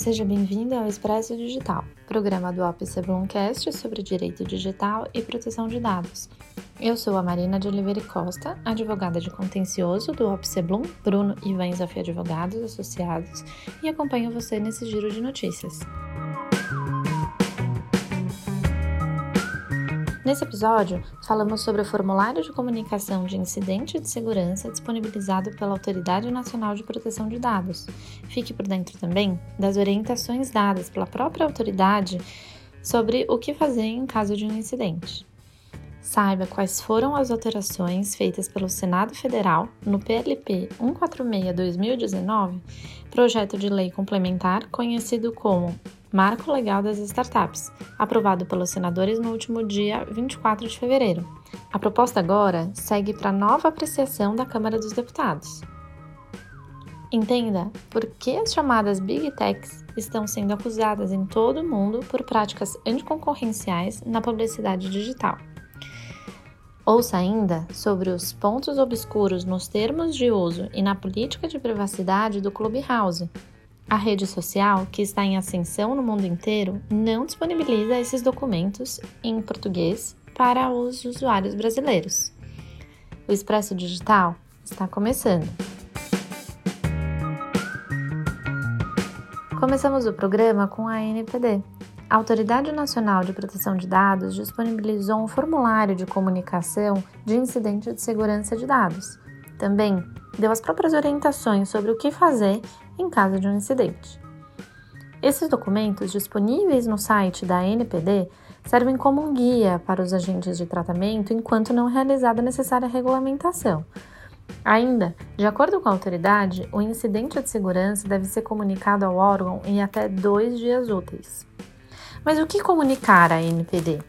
seja bem-vindo ao Expresso Digital, programa do OPC Blumcast sobre direito digital e proteção de dados. Eu sou a Marina de Oliveira Costa, advogada de contencioso do OPC Blum, Bruno e Vanzaf Advogados Associados, e acompanho você nesse giro de notícias. Nesse episódio, falamos sobre o formulário de comunicação de incidente de segurança disponibilizado pela Autoridade Nacional de Proteção de Dados. Fique por dentro também das orientações dadas pela própria autoridade sobre o que fazer em caso de um incidente. Saiba quais foram as alterações feitas pelo Senado Federal no PLP 146-2019, projeto de lei complementar conhecido como Marco Legal das Startups, aprovado pelos senadores no último dia 24 de fevereiro. A proposta agora segue para nova apreciação da Câmara dos Deputados. Entenda por que as chamadas Big Techs estão sendo acusadas em todo o mundo por práticas anticoncorrenciais na publicidade digital. Ouça ainda sobre os pontos obscuros nos termos de uso e na política de privacidade do Clubhouse, a rede social, que está em ascensão no mundo inteiro, não disponibiliza esses documentos em português para os usuários brasileiros. O Expresso Digital está começando. Começamos o programa com a NPD. A Autoridade Nacional de Proteção de Dados disponibilizou um formulário de comunicação de incidente de segurança de dados. Também deu as próprias orientações sobre o que fazer em caso de um incidente. Esses documentos, disponíveis no site da NPD, servem como um guia para os agentes de tratamento enquanto não realizada a necessária regulamentação. Ainda, de acordo com a autoridade, o incidente de segurança deve ser comunicado ao órgão em até dois dias úteis. Mas o que comunicar à NPD?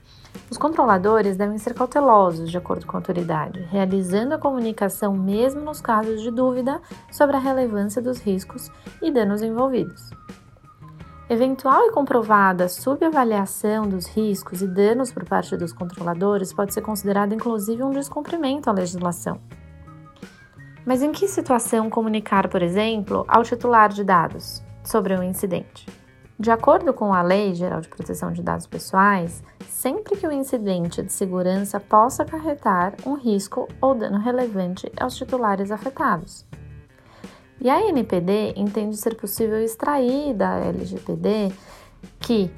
Os controladores devem ser cautelosos, de acordo com a autoridade, realizando a comunicação mesmo nos casos de dúvida sobre a relevância dos riscos e danos envolvidos. Eventual e comprovada subavaliação dos riscos e danos por parte dos controladores pode ser considerado inclusive um descumprimento à legislação. Mas em que situação comunicar, por exemplo, ao titular de dados sobre um incidente? De acordo com a Lei Geral de Proteção de Dados Pessoais, sempre que o incidente de segurança possa acarretar um risco ou dano relevante aos titulares afetados. E a NPD entende ser possível extrair da LGPD que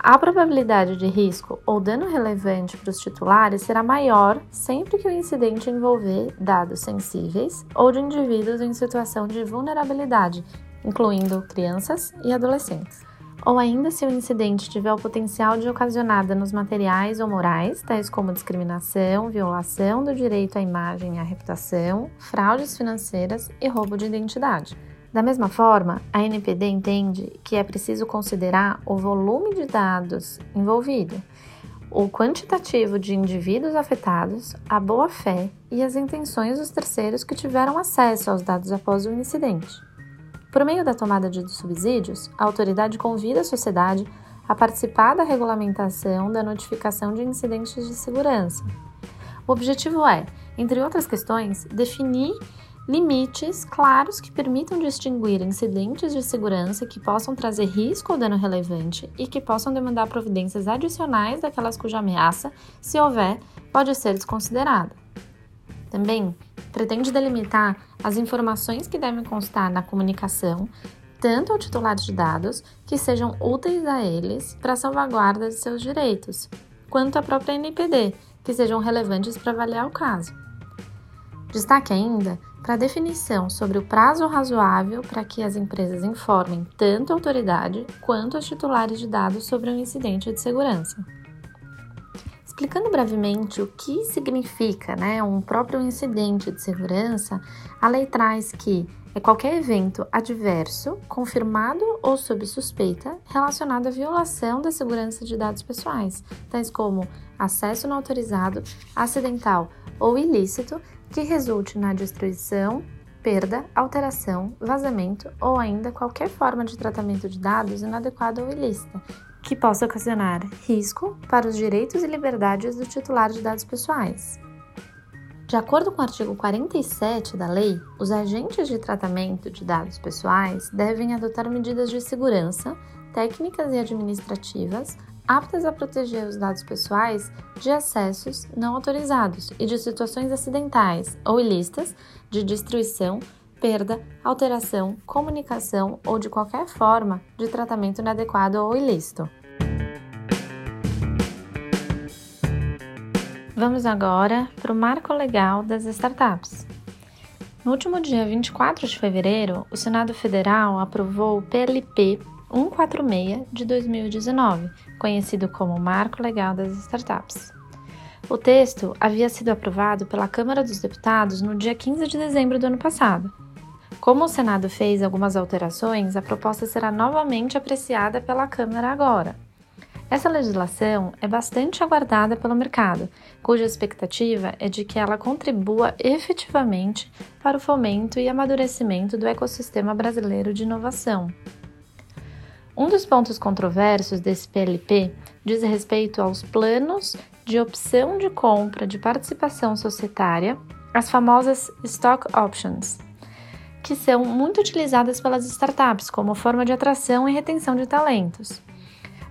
a probabilidade de risco ou dano relevante para os titulares será maior sempre que o incidente envolver dados sensíveis ou de indivíduos em situação de vulnerabilidade, incluindo crianças e adolescentes ou ainda se o incidente tiver o potencial de ocasionar danos materiais ou morais, tais como discriminação, violação do direito à imagem e à reputação, fraudes financeiras e roubo de identidade. Da mesma forma, a NPD entende que é preciso considerar o volume de dados envolvido, o quantitativo de indivíduos afetados, a boa-fé e as intenções dos terceiros que tiveram acesso aos dados após o incidente. Por meio da tomada de subsídios, a autoridade convida a sociedade a participar da regulamentação da notificação de incidentes de segurança. O objetivo é, entre outras questões, definir limites claros que permitam distinguir incidentes de segurança que possam trazer risco ou dano relevante e que possam demandar providências adicionais daquelas cuja ameaça, se houver, pode ser desconsiderada. Também pretende delimitar as informações que devem constar na comunicação, tanto ao titular de dados, que sejam úteis a eles para a salvaguarda de seus direitos, quanto à própria NPD, que sejam relevantes para avaliar o caso. Destaque ainda para a definição sobre o prazo razoável para que as empresas informem tanto a autoridade quanto os titulares de dados sobre um incidente de segurança. Explicando brevemente o que significa né, um próprio incidente de segurança, a lei traz que é qualquer evento adverso, confirmado ou sob suspeita, relacionado à violação da segurança de dados pessoais, tais como acesso não autorizado, acidental ou ilícito, que resulte na destruição, perda, alteração, vazamento ou ainda qualquer forma de tratamento de dados inadequada ou ilícita, que possa ocasionar risco para os direitos e liberdades do titular de dados pessoais. De acordo com o artigo 47 da lei, os agentes de tratamento de dados pessoais devem adotar medidas de segurança, técnicas e administrativas aptas a proteger os dados pessoais de acessos não autorizados e de situações acidentais ou ilícitas de destruição, perda, alteração, comunicação ou de qualquer forma de tratamento inadequado ou ilícito. Vamos agora para o marco legal das startups. No último dia 24 de fevereiro, o Senado Federal aprovou o PLP 146 de 2019, conhecido como Marco Legal das Startups. O texto havia sido aprovado pela Câmara dos Deputados no dia 15 de dezembro do ano passado. Como o Senado fez algumas alterações, a proposta será novamente apreciada pela Câmara agora. Essa legislação é bastante aguardada pelo mercado, cuja expectativa é de que ela contribua efetivamente para o fomento e amadurecimento do ecossistema brasileiro de inovação. Um dos pontos controversos desse PLP diz respeito aos planos de opção de compra de participação societária, as famosas stock options, que são muito utilizadas pelas startups como forma de atração e retenção de talentos.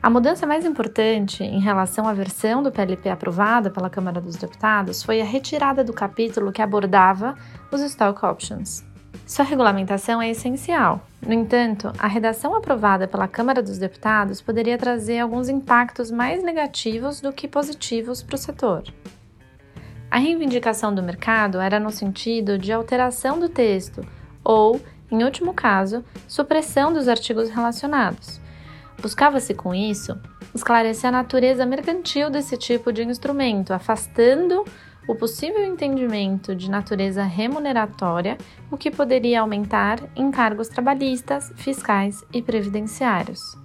A mudança mais importante em relação à versão do PLP aprovada pela Câmara dos Deputados foi a retirada do capítulo que abordava os stock options. Sua regulamentação é essencial. No entanto, a redação aprovada pela Câmara dos Deputados poderia trazer alguns impactos mais negativos do que positivos para o setor. A reivindicação do mercado era no sentido de alteração do texto ou, em último caso, supressão dos artigos relacionados. Buscava-se com isso esclarecer a natureza mercantil desse tipo de instrumento, afastando o possível entendimento de natureza remuneratória, o que poderia aumentar encargos trabalhistas, fiscais e previdenciários.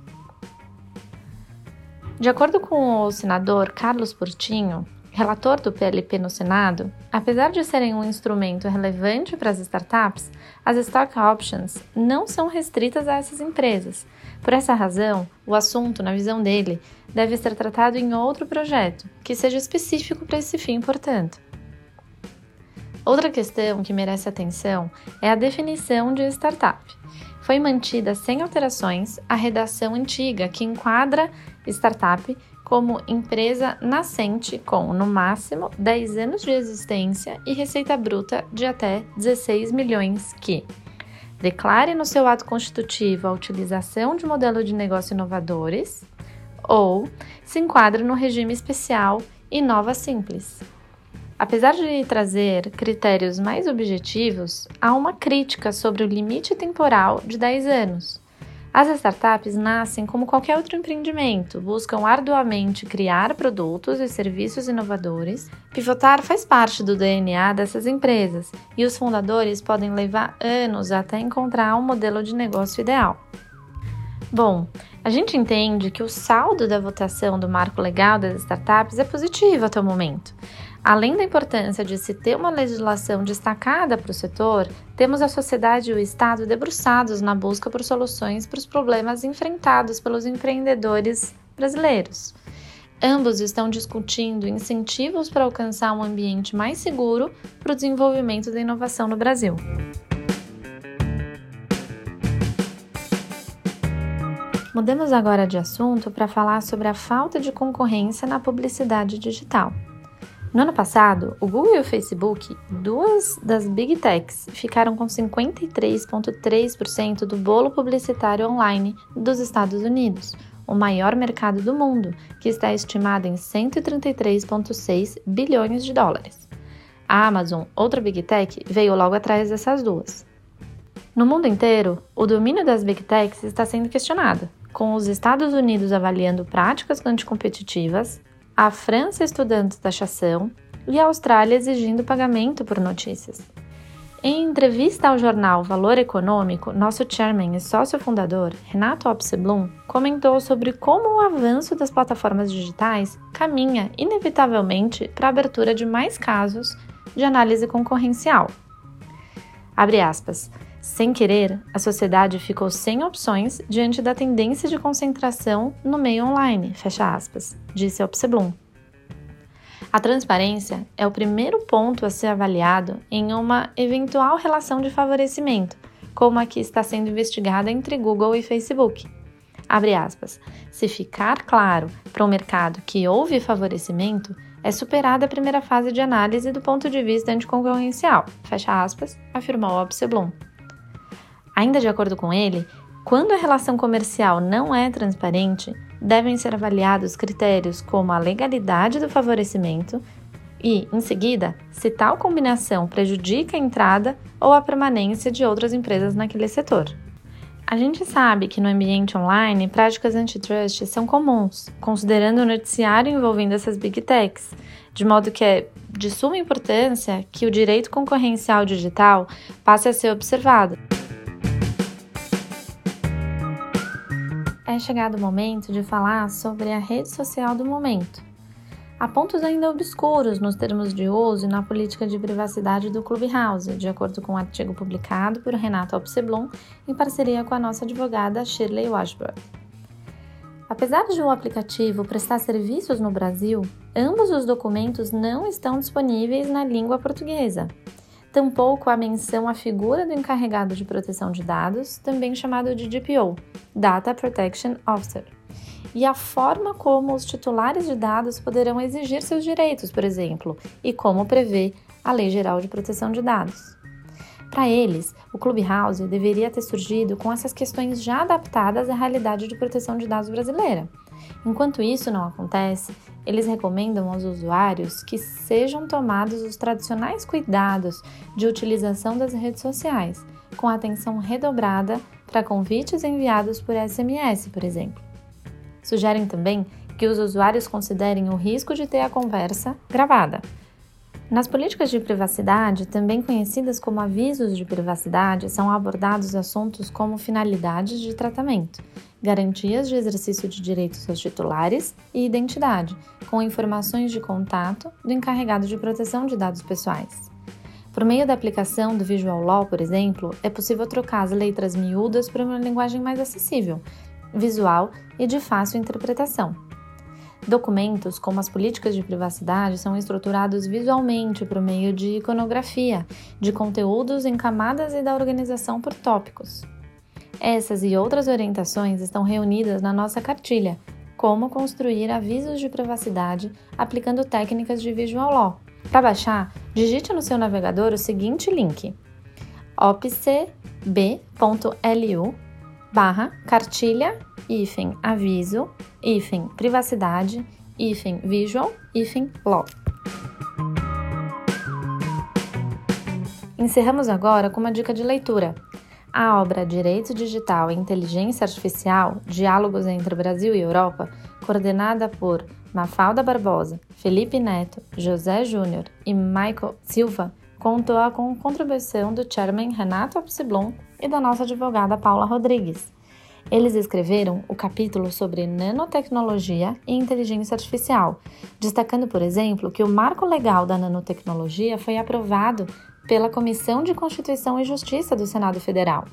De acordo com o senador Carlos Portinho, relator do PLP no Senado, apesar de serem um instrumento relevante para as startups, as stock options não são restritas a essas empresas. Por essa razão, o assunto, na visão dele, deve ser tratado em outro projeto, que seja específico para esse fim, portanto. Outra questão que merece atenção é a definição de startup. Foi mantida sem alterações a redação antiga que enquadra startup como empresa nascente com, no máximo, 10 anos de existência e receita bruta de até 16 milhões que declare no seu ato constitutivo a utilização de modelo de negócio inovadores ou se enquadra no regime especial Inova Simples. Apesar de trazer critérios mais objetivos, há uma crítica sobre o limite temporal de 10 anos. As startups nascem como qualquer outro empreendimento, buscam arduamente criar produtos e serviços inovadores. Pivotar faz parte do DNA dessas empresas e os fundadores podem levar anos até encontrar um modelo de negócio ideal. Bom, a gente entende que o saldo da votação do marco legal das startups é positivo até o momento. Além da importância de se ter uma legislação destacada para o setor, temos a sociedade e o Estado debruçados na busca por soluções para os problemas enfrentados pelos empreendedores brasileiros. Ambos estão discutindo incentivos para alcançar um ambiente mais seguro para o desenvolvimento da inovação no Brasil. Mudamos agora de assunto para falar sobre a falta de concorrência na publicidade digital. No ano passado, o Google e o Facebook, duas das Big Techs, ficaram com 53,3% do bolo publicitário online dos Estados Unidos, o maior mercado do mundo, que está estimado em 133,6 bilhões de dólares. A Amazon, outra Big Tech, veio logo atrás dessas duas. No mundo inteiro, o domínio das Big Techs está sendo questionado, com os Estados Unidos avaliando práticas anticompetitivas, a França estudando taxação e a Austrália exigindo pagamento por notícias. Em entrevista ao jornal Valor Econômico, nosso chairman e sócio fundador, Renato Opseblum, comentou sobre como o avanço das plataformas digitais caminha inevitavelmente para a abertura de mais casos de análise concorrencial. Abre aspas. Sem querer, a sociedade ficou sem opções diante da tendência de concentração no meio online, fecha aspas, disse Opseblum. A transparência é o primeiro ponto a ser avaliado em uma eventual relação de favorecimento, como a que está sendo investigada entre Google e Facebook. Abre aspas. Se ficar claro para o mercado que houve favorecimento, é superada a primeira fase de análise do ponto de vista anticoncorrencial, fecha aspas, afirmou Obseblum. Ainda de acordo com ele, quando a relação comercial não é transparente, devem ser avaliados critérios como a legalidade do favorecimento e, em seguida, se tal combinação prejudica a entrada ou a permanência de outras empresas naquele setor. A gente sabe que no ambiente online práticas antitrust são comuns, considerando o noticiário envolvendo essas big techs, de modo que é de suma importância que o direito concorrencial digital passe a ser observado. É chegado o momento de falar sobre a rede social do momento. Há pontos ainda obscuros nos termos de uso e na política de privacidade do Clubhouse, de acordo com um artigo publicado por Renato Alpseblum em parceria com a nossa advogada Shirley Washburn. Apesar de o aplicativo prestar serviços no Brasil, ambos os documentos não estão disponíveis na língua portuguesa tampouco a menção à figura do encarregado de proteção de dados, também chamado de DPO, Data Protection Officer, e a forma como os titulares de dados poderão exigir seus direitos, por exemplo, e como prevê a Lei Geral de Proteção de Dados. Para eles, o Clubhouse deveria ter surgido com essas questões já adaptadas à realidade de proteção de dados brasileira. Enquanto isso não acontece, eles recomendam aos usuários que sejam tomados os tradicionais cuidados de utilização das redes sociais, com atenção redobrada para convites enviados por SMS, por exemplo. Sugerem também que os usuários considerem o risco de ter a conversa gravada nas políticas de privacidade, também conhecidas como avisos de privacidade, são abordados assuntos como finalidades de tratamento, garantias de exercício de direitos aos titulares e identidade, com informações de contato do encarregado de proteção de dados pessoais. Por meio da aplicação do Visual Law, por exemplo, é possível trocar as letras miúdas para uma linguagem mais acessível, visual e de fácil interpretação. Documentos, como as políticas de privacidade, são estruturados visualmente por meio de iconografia, de conteúdos em camadas e da organização por tópicos. Essas e outras orientações estão reunidas na nossa cartilha, como construir avisos de privacidade aplicando técnicas de Visual Law. Para baixar, digite no seu navegador o seguinte link: opcb.lu barra cartilha hífen aviso, hífen privacidade, hífen visual, hífen law. Encerramos agora com uma dica de leitura. A obra Direito Digital e Inteligência Artificial Diálogos entre Brasil e Europa, coordenada por Mafalda Barbosa, Felipe Neto, José Júnior e Michael Silva, contou com contribuição do chairman Renato Apsiblon e da nossa advogada Paula Rodrigues. Eles escreveram o capítulo sobre nanotecnologia e inteligência artificial, destacando, por exemplo, que o marco legal da nanotecnologia foi aprovado pela Comissão de Constituição e Justiça do Senado Federal.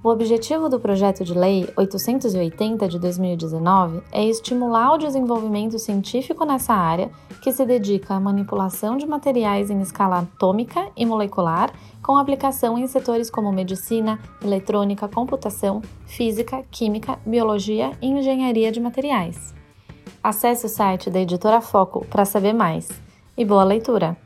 O objetivo do projeto de lei 880 de 2019 é estimular o desenvolvimento científico nessa área, que se dedica à manipulação de materiais em escala atômica e molecular, com aplicação em setores como medicina, eletrônica, computação, física, química, biologia e engenharia de materiais. Acesse o site da editora Foco para saber mais. E boa leitura!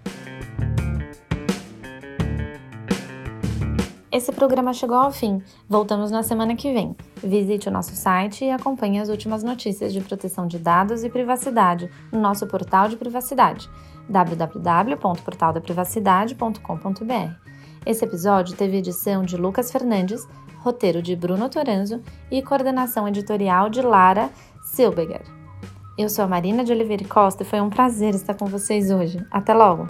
Esse programa chegou ao fim. Voltamos na semana que vem. Visite o nosso site e acompanhe as últimas notícias de proteção de dados e privacidade no nosso portal de privacidade www.portaldaprivacidade.com.br. Esse episódio teve edição de Lucas Fernandes, roteiro de Bruno Toranzo e coordenação editorial de Lara Silbeger. Eu sou a Marina de Oliveira Costa e foi um prazer estar com vocês hoje. Até logo!